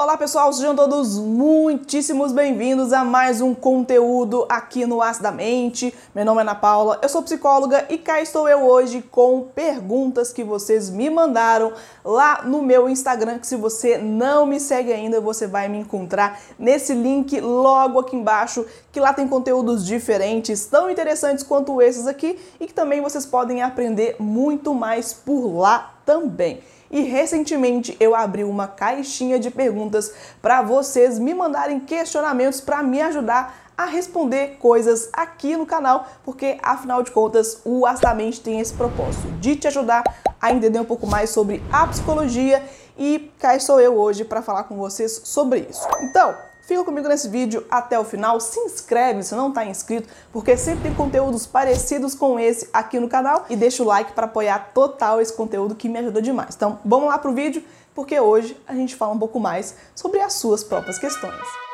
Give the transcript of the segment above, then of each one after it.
Olá pessoal, sejam todos muitíssimos bem-vindos a mais um conteúdo aqui no As da Mente. Meu nome é Ana Paula, eu sou psicóloga e cá estou eu hoje com perguntas que vocês me mandaram lá no meu Instagram, que se você não me segue ainda, você vai me encontrar nesse link logo aqui embaixo, que lá tem conteúdos diferentes, tão interessantes quanto esses aqui e que também vocês podem aprender muito mais por lá também. E recentemente eu abri uma caixinha de perguntas para vocês me mandarem questionamentos para me ajudar a responder coisas aqui no canal, porque afinal de contas o Astamente tem esse propósito de te ajudar a entender um pouco mais sobre a psicologia e cá estou eu hoje para falar com vocês sobre isso. Então, Fica comigo nesse vídeo até o final, se inscreve se não está inscrito, porque sempre tem conteúdos parecidos com esse aqui no canal e deixa o like para apoiar total esse conteúdo que me ajuda demais. Então, vamos lá pro vídeo, porque hoje a gente fala um pouco mais sobre as suas próprias questões.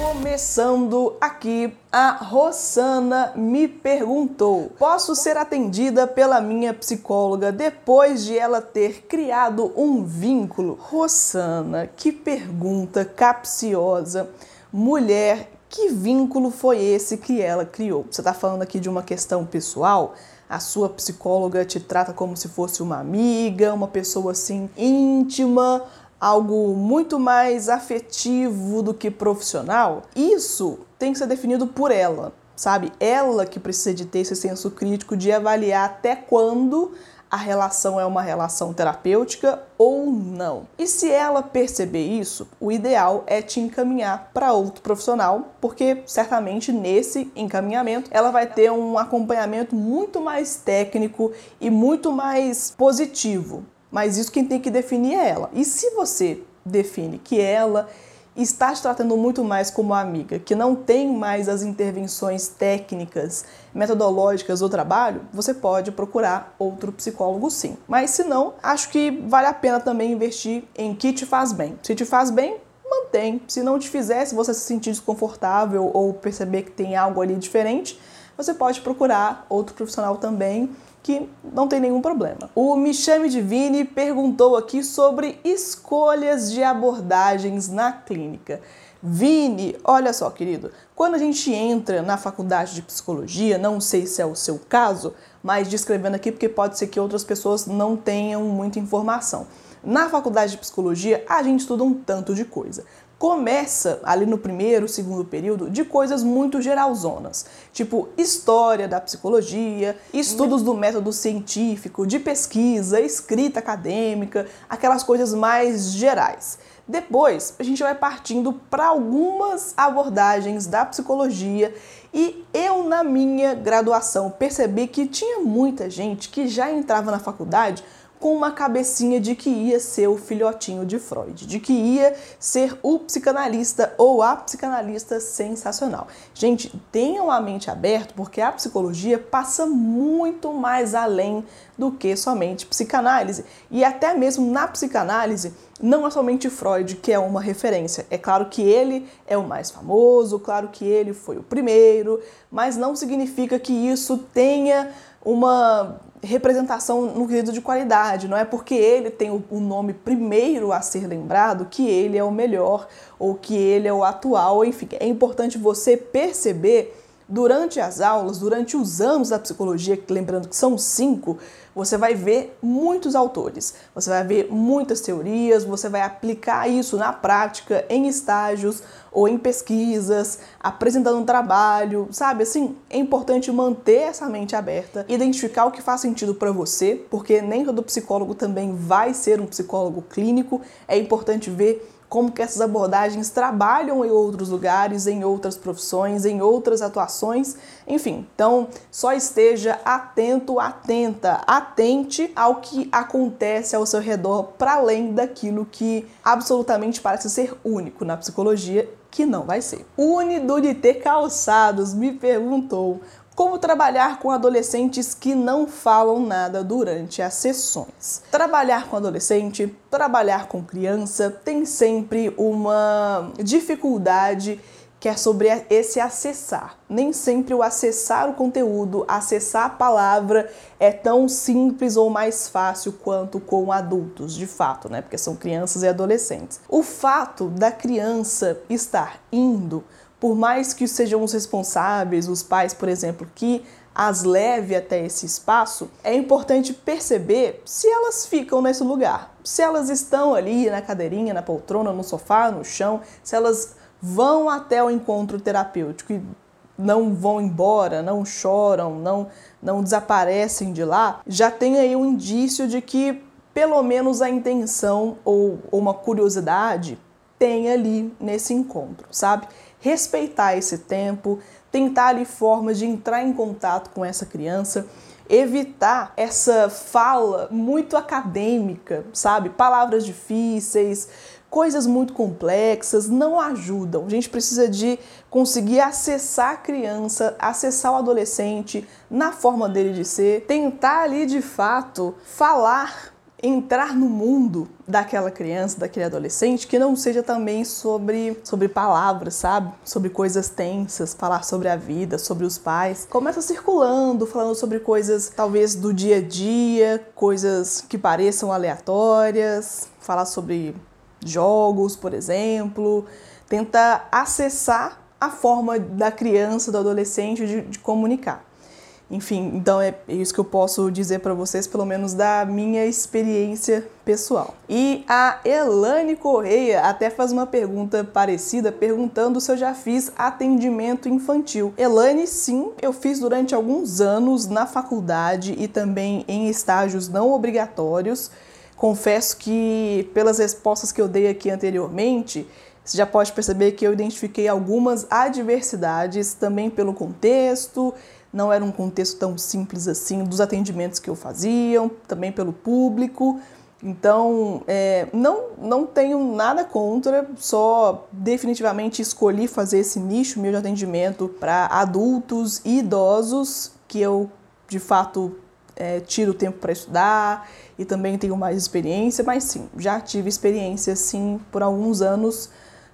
Começando aqui, a Rosana me perguntou: posso ser atendida pela minha psicóloga depois de ela ter criado um vínculo? Rosana, que pergunta capciosa. Mulher, que vínculo foi esse que ela criou? Você está falando aqui de uma questão pessoal? A sua psicóloga te trata como se fosse uma amiga, uma pessoa assim íntima, algo muito mais afetivo do que profissional, isso tem que ser definido por ela, sabe? Ela que precisa de ter esse senso crítico de avaliar até quando a relação é uma relação terapêutica ou não. E se ela perceber isso, o ideal é te encaminhar para outro profissional, porque certamente nesse encaminhamento ela vai ter um acompanhamento muito mais técnico e muito mais positivo mas isso quem tem que definir é ela. E se você define que ela está te tratando muito mais como amiga, que não tem mais as intervenções técnicas, metodológicas do trabalho, você pode procurar outro psicólogo sim. Mas se não, acho que vale a pena também investir em que te faz bem. Se te faz bem, mantém. Se não te fizer, se você se sentir desconfortável ou perceber que tem algo ali diferente, você pode procurar outro profissional também que não tem nenhum problema. O Michame Divini perguntou aqui sobre escolhas de abordagens na clínica. Vini, olha só, querido, quando a gente entra na faculdade de psicologia, não sei se é o seu caso, mas descrevendo aqui porque pode ser que outras pessoas não tenham muita informação. Na faculdade de psicologia, a gente estuda um tanto de coisa começa ali no primeiro, segundo período de coisas muito geralzonas, tipo história da psicologia, estudos do método científico, de pesquisa, escrita acadêmica, aquelas coisas mais gerais. Depois, a gente vai partindo para algumas abordagens da psicologia e eu, na minha graduação, percebi que tinha muita gente que já entrava na faculdade com uma cabecinha de que ia ser o filhotinho de Freud, de que ia ser o psicanalista ou a psicanalista sensacional. Gente, tenham a mente aberta porque a psicologia passa muito mais além do que somente psicanálise. E até mesmo na psicanálise, não é somente Freud que é uma referência. É claro que ele é o mais famoso, claro que ele foi o primeiro, mas não significa que isso tenha uma representação no quesito de qualidade. Não é porque ele tem o nome primeiro a ser lembrado que ele é o melhor ou que ele é o atual. Enfim, é importante você perceber durante as aulas, durante os anos da psicologia, lembrando que são cinco, você vai ver muitos autores, você vai ver muitas teorias, você vai aplicar isso na prática, em estágios ou em pesquisas, apresentando um trabalho, sabe? Assim, é importante manter essa mente aberta, identificar o que faz sentido para você, porque nem todo psicólogo também vai ser um psicólogo clínico, é importante ver como que essas abordagens trabalham em outros lugares, em outras profissões, em outras atuações, enfim. Então, só esteja atento, atenta, atente ao que acontece ao seu redor para além daquilo que absolutamente parece ser único na psicologia, que não vai ser. Unidunité Calçados me perguntou como trabalhar com adolescentes que não falam nada durante as sessões. Trabalhar com adolescente, trabalhar com criança tem sempre uma dificuldade que é sobre esse acessar. Nem sempre o acessar o conteúdo, acessar a palavra é tão simples ou mais fácil quanto com adultos, de fato, né? Porque são crianças e adolescentes. O fato da criança estar indo, por mais que sejam os responsáveis, os pais, por exemplo, que as leve até esse espaço, é importante perceber se elas ficam nesse lugar. Se elas estão ali na cadeirinha, na poltrona, no sofá, no chão, se elas vão até o encontro terapêutico e não vão embora, não choram, não, não desaparecem de lá, já tem aí um indício de que pelo menos a intenção ou, ou uma curiosidade tem ali nesse encontro, sabe? Respeitar esse tempo, tentar ali formas de entrar em contato com essa criança, evitar essa fala muito acadêmica, sabe? Palavras difíceis, coisas muito complexas não ajudam. A gente precisa de conseguir acessar a criança, acessar o adolescente na forma dele de ser, tentar ali de fato falar entrar no mundo daquela criança, daquele adolescente, que não seja também sobre, sobre palavras, sabe? Sobre coisas tensas, falar sobre a vida, sobre os pais. Começa circulando, falando sobre coisas talvez do dia a dia, coisas que pareçam aleatórias, falar sobre jogos, por exemplo, tenta acessar a forma da criança, do adolescente de, de comunicar. Enfim, então é isso que eu posso dizer para vocês, pelo menos da minha experiência pessoal. E a Elane Correia até faz uma pergunta parecida, perguntando se eu já fiz atendimento infantil. Elane, sim, eu fiz durante alguns anos na faculdade e também em estágios não obrigatórios. Confesso que, pelas respostas que eu dei aqui anteriormente, você já pode perceber que eu identifiquei algumas adversidades também pelo contexto, não era um contexto tão simples assim dos atendimentos que eu fazia, também pelo público. Então, é, não, não tenho nada contra, só definitivamente escolhi fazer esse nicho meu de atendimento para adultos e idosos, que eu de fato é, tiro tempo para estudar e também tenho mais experiência, mas sim, já tive experiência sim por alguns anos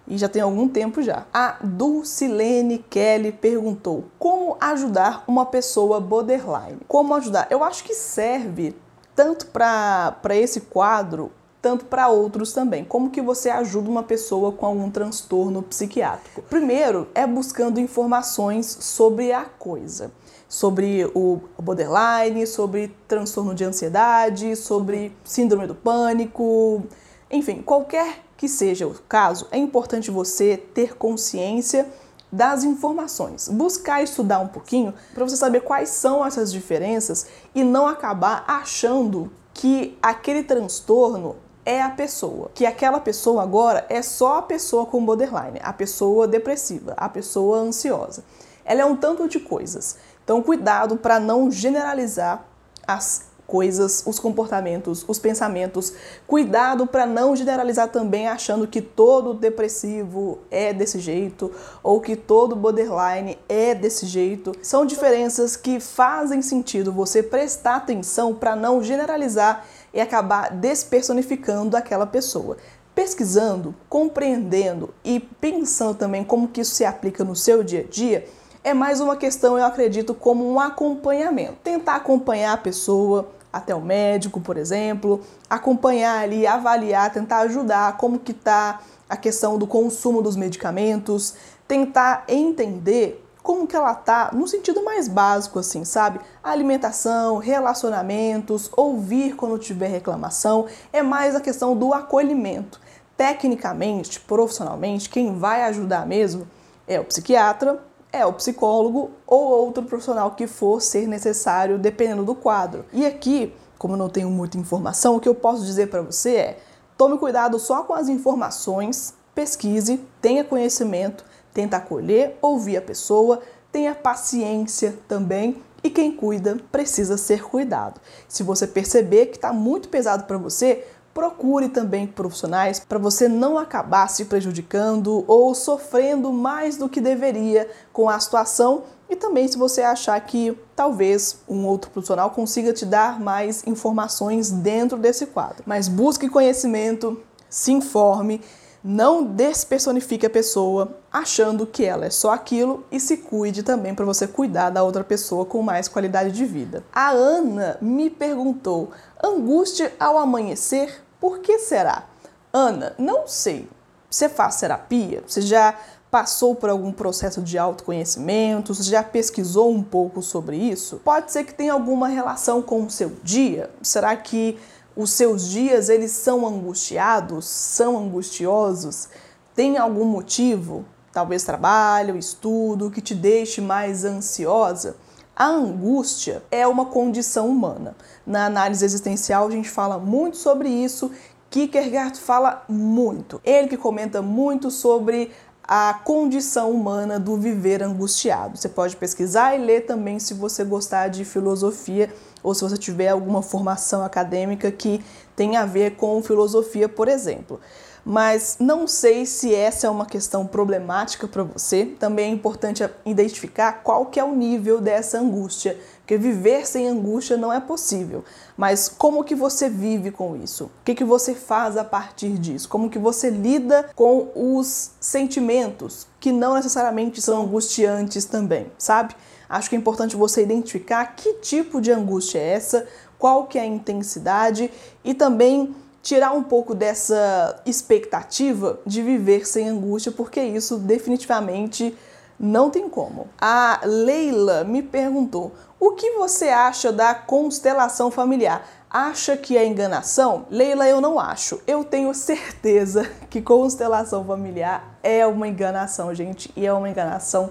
e já tem algum tempo já. A Dulcilene Kelly perguntou: como ajudar uma pessoa borderline? Como ajudar? Eu acho que serve tanto para esse quadro tanto para outros também. Como que você ajuda uma pessoa com algum transtorno psiquiátrico? Primeiro é buscando informações sobre a coisa sobre o borderline, sobre transtorno de ansiedade, sobre síndrome do pânico, enfim, qualquer que seja o caso, é importante você ter consciência das informações, buscar estudar um pouquinho para você saber quais são essas diferenças e não acabar achando que aquele transtorno é a pessoa, que aquela pessoa agora é só a pessoa com borderline, a pessoa depressiva, a pessoa ansiosa. Ela é um tanto de coisas. Então, cuidado para não generalizar as coisas, os comportamentos, os pensamentos. Cuidado para não generalizar também achando que todo depressivo é desse jeito ou que todo borderline é desse jeito. São diferenças que fazem sentido você prestar atenção para não generalizar e acabar despersonificando aquela pessoa. Pesquisando, compreendendo e pensando também como que isso se aplica no seu dia a dia, é mais uma questão, eu acredito, como um acompanhamento. Tentar acompanhar a pessoa até o médico, por exemplo, acompanhar ali, avaliar, tentar ajudar como que tá a questão do consumo dos medicamentos, tentar entender como que ela tá no sentido mais básico assim, sabe? alimentação, relacionamentos, ouvir quando tiver reclamação, é mais a questão do acolhimento. Tecnicamente, profissionalmente, quem vai ajudar mesmo é o psiquiatra, é o psicólogo ou outro profissional que for ser necessário, dependendo do quadro. E aqui, como eu não tenho muita informação, o que eu posso dizer para você é: tome cuidado só com as informações, pesquise, tenha conhecimento, tenta acolher, ouvir a pessoa, tenha paciência também. E quem cuida precisa ser cuidado. Se você perceber que está muito pesado para você, procure também profissionais para você não acabar se prejudicando ou sofrendo mais do que deveria com a situação e também se você achar que talvez um outro profissional consiga te dar mais informações dentro desse quadro. Mas busque conhecimento, se informe, Não despersonifique a pessoa achando que ela é só aquilo e se cuide também para você cuidar da outra pessoa com mais qualidade de vida. A Ana me perguntou: angústia ao amanhecer, por que será? Ana, não sei. Você faz terapia? Você já passou por algum processo de autoconhecimento? Você já pesquisou um pouco sobre isso? Pode ser que tenha alguma relação com o seu dia? Será que os seus dias eles são angustiados, são angustiosos? Tem algum motivo? Talvez trabalho, estudo que te deixe mais ansiosa? A angústia é uma condição humana. Na análise existencial a gente fala muito sobre isso. Kierkegaard fala muito. Ele que comenta muito sobre a condição humana do viver angustiado. Você pode pesquisar e ler também se você gostar de filosofia ou se você tiver alguma formação acadêmica que tenha a ver com filosofia, por exemplo. Mas não sei se essa é uma questão problemática para você. Também é importante identificar qual que é o nível dessa angústia, porque viver sem angústia não é possível. Mas como que você vive com isso? O que, que você faz a partir disso? Como que você lida com os sentimentos que não necessariamente são angustiantes também, sabe? Acho que é importante você identificar que tipo de angústia é essa, qual que é a intensidade e também tirar um pouco dessa expectativa de viver sem angústia, porque isso definitivamente não tem como. A Leila me perguntou: o que você acha da constelação familiar? Acha que é enganação? Leila, eu não acho. Eu tenho certeza que constelação familiar é uma enganação, gente, e é uma enganação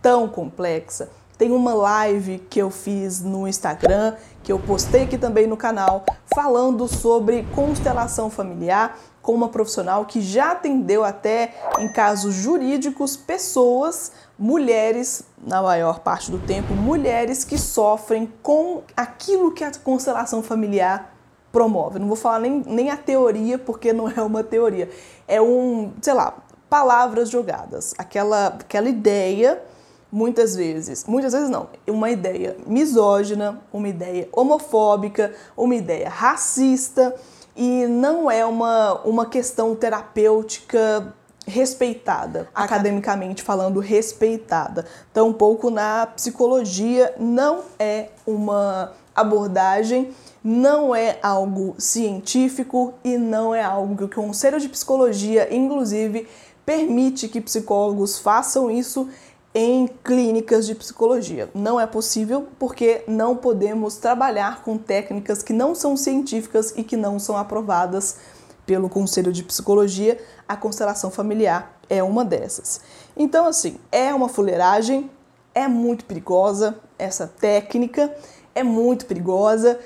tão complexa tem uma live que eu fiz no Instagram, que eu postei aqui também no canal, falando sobre constelação familiar com uma profissional que já atendeu até em casos jurídicos pessoas, mulheres, na maior parte do tempo, mulheres que sofrem com aquilo que a constelação familiar promove. Não vou falar nem, nem a teoria, porque não é uma teoria. É um, sei lá, palavras jogadas. Aquela, aquela ideia muitas vezes, muitas vezes não, uma ideia misógina, uma ideia homofóbica, uma ideia racista. E não é uma, uma questão terapêutica respeitada, academicamente falando, respeitada. Tampouco na psicologia não é uma abordagem, não é algo científico e não é algo que o Conselho de Psicologia, inclusive, permite que psicólogos façam isso em clínicas de psicologia. Não é possível porque não podemos trabalhar com técnicas que não são científicas e que não são aprovadas pelo Conselho de Psicologia. A constelação familiar é uma dessas. Então, assim, é uma fuleiragem, é muito perigosa essa técnica, é muito perigosa,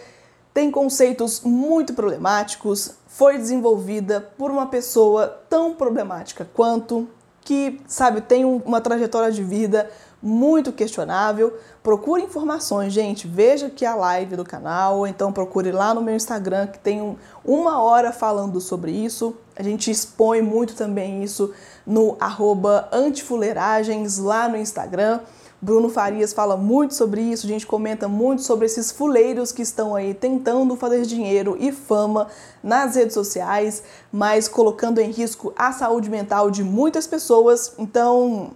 tem conceitos muito problemáticos, foi desenvolvida por uma pessoa tão problemática quanto que, sabe, tem uma trajetória de vida muito questionável. Procure informações, gente. Veja aqui a live do canal, ou então procure lá no meu Instagram, que tem uma hora falando sobre isso. A gente expõe muito também isso no arroba antifuleiragens lá no Instagram. Bruno Farias fala muito sobre isso, a gente comenta muito sobre esses fuleiros que estão aí tentando fazer dinheiro e fama nas redes sociais, mas colocando em risco a saúde mental de muitas pessoas. Então,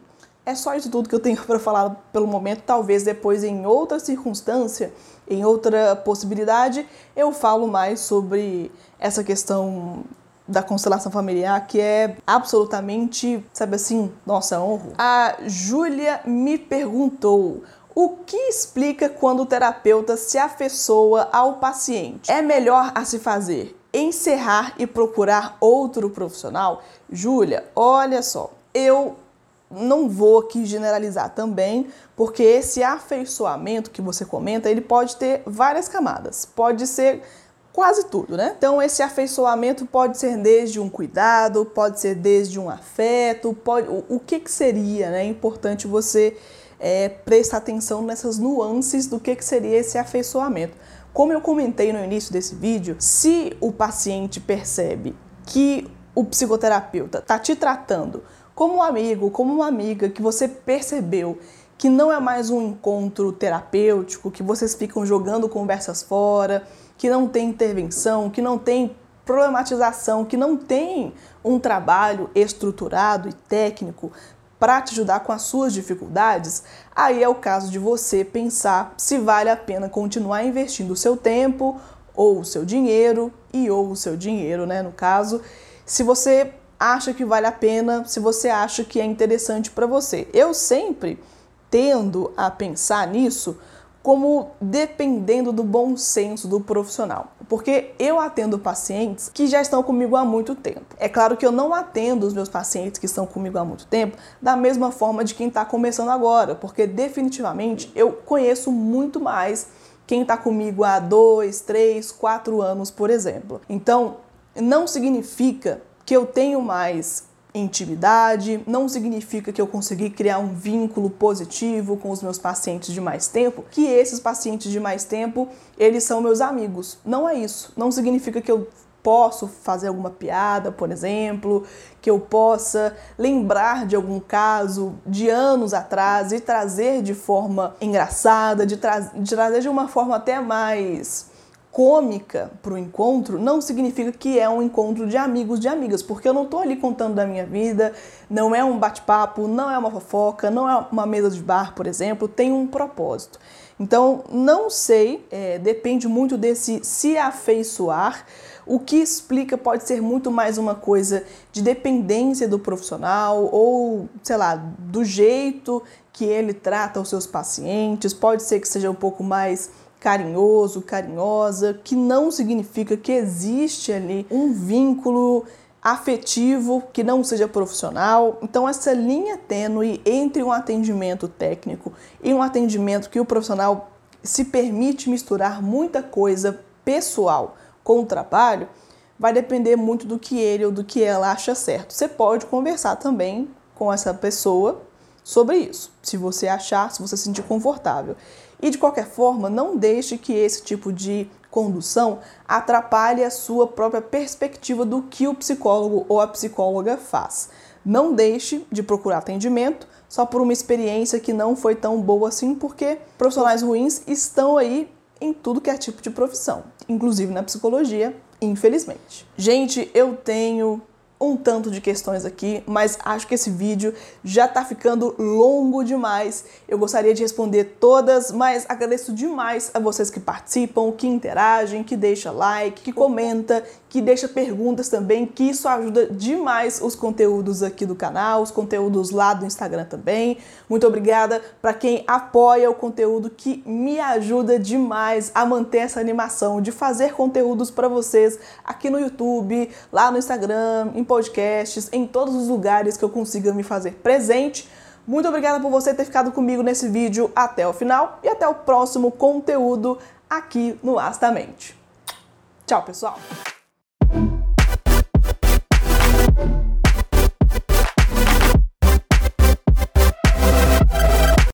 é só isso tudo que eu tenho para falar pelo momento. Talvez depois, em outra circunstância, em outra possibilidade, eu falo mais sobre essa questão da constelação familiar que é absolutamente, sabe assim, nossa, honro. A Júlia me perguntou o que explica quando o terapeuta se afeiçoa ao paciente? É melhor a se fazer encerrar e procurar outro profissional? Júlia, olha só, eu não vou aqui generalizar também, porque esse afeiçoamento que você comenta, ele pode ter várias camadas. Pode ser quase tudo, né? Então esse afeiçoamento pode ser desde um cuidado, pode ser desde um afeto, pode, o, o que que seria, né? É importante você é, prestar atenção nessas nuances do que que seria esse afeiçoamento. Como eu comentei no início desse vídeo, se o paciente percebe que o psicoterapeuta está te tratando como um amigo, como uma amiga, que você percebeu que não é mais um encontro terapêutico, que vocês ficam jogando conversas fora, que não tem intervenção, que não tem problematização, que não tem um trabalho estruturado e técnico para te ajudar com as suas dificuldades, aí é o caso de você pensar se vale a pena continuar investindo o seu tempo ou o seu dinheiro e ou o seu dinheiro, né, no caso, se você acha que vale a pena, se você acha que é interessante para você. Eu sempre tendo a pensar nisso como dependendo do bom senso do profissional. Porque eu atendo pacientes que já estão comigo há muito tempo. É claro que eu não atendo os meus pacientes que estão comigo há muito tempo da mesma forma de quem está começando agora, porque definitivamente eu conheço muito mais quem está comigo há dois, três, quatro anos, por exemplo. Então, não significa que eu tenho mais intimidade, não significa que eu consegui criar um vínculo positivo com os meus pacientes de mais tempo, que esses pacientes de mais tempo, eles são meus amigos. Não é isso. Não significa que eu posso fazer alguma piada, por exemplo, que eu possa lembrar de algum caso de anos atrás e trazer de forma engraçada, de, tra de trazer de uma forma até mais cômica para o encontro não significa que é um encontro de amigos de amigas, porque eu não estou ali contando da minha vida, não é um bate-papo, não é uma fofoca, não é uma mesa de bar, por exemplo, tem um propósito. Então, não sei, é, depende muito desse se afeiçoar. O que explica pode ser muito mais uma coisa de dependência do profissional ou, sei lá, do jeito que ele trata os seus pacientes, pode ser que seja um pouco mais carinhoso, carinhosa, que não significa que existe ali um vínculo afetivo que não seja profissional. Então, essa linha tênue entre um atendimento técnico e um atendimento que o profissional se permite misturar muita coisa pessoal com o trabalho, vai depender muito do que ele ou do que ela acha certo. Você pode conversar também com essa pessoa sobre isso, se você achar, se você se sentir confortável. E de qualquer forma, não deixe que esse tipo de condução atrapalhe a sua própria perspectiva do que o psicólogo ou a psicóloga faz. Não deixe de procurar atendimento só por uma experiência que não foi tão boa assim, porque profissionais ruins estão aí em tudo que é tipo de profissão, inclusive na psicologia, infelizmente. Gente, eu tenho um tanto de questões aqui, mas acho que esse vídeo já tá ficando longo demais. Eu gostaria de responder todas, mas agradeço demais a vocês que participam, que interagem, que deixa like, que comenta, que deixa perguntas também, que isso ajuda demais os conteúdos aqui do canal, os conteúdos lá do Instagram também. Muito obrigada para quem apoia o conteúdo que me ajuda demais a manter essa animação de fazer conteúdos para vocês aqui no YouTube, lá no Instagram, em podcasts, em todos os lugares que eu consiga me fazer presente. Muito obrigada por você ter ficado comigo nesse vídeo até o final e até o próximo conteúdo aqui no Astamente. Tchau, pessoal!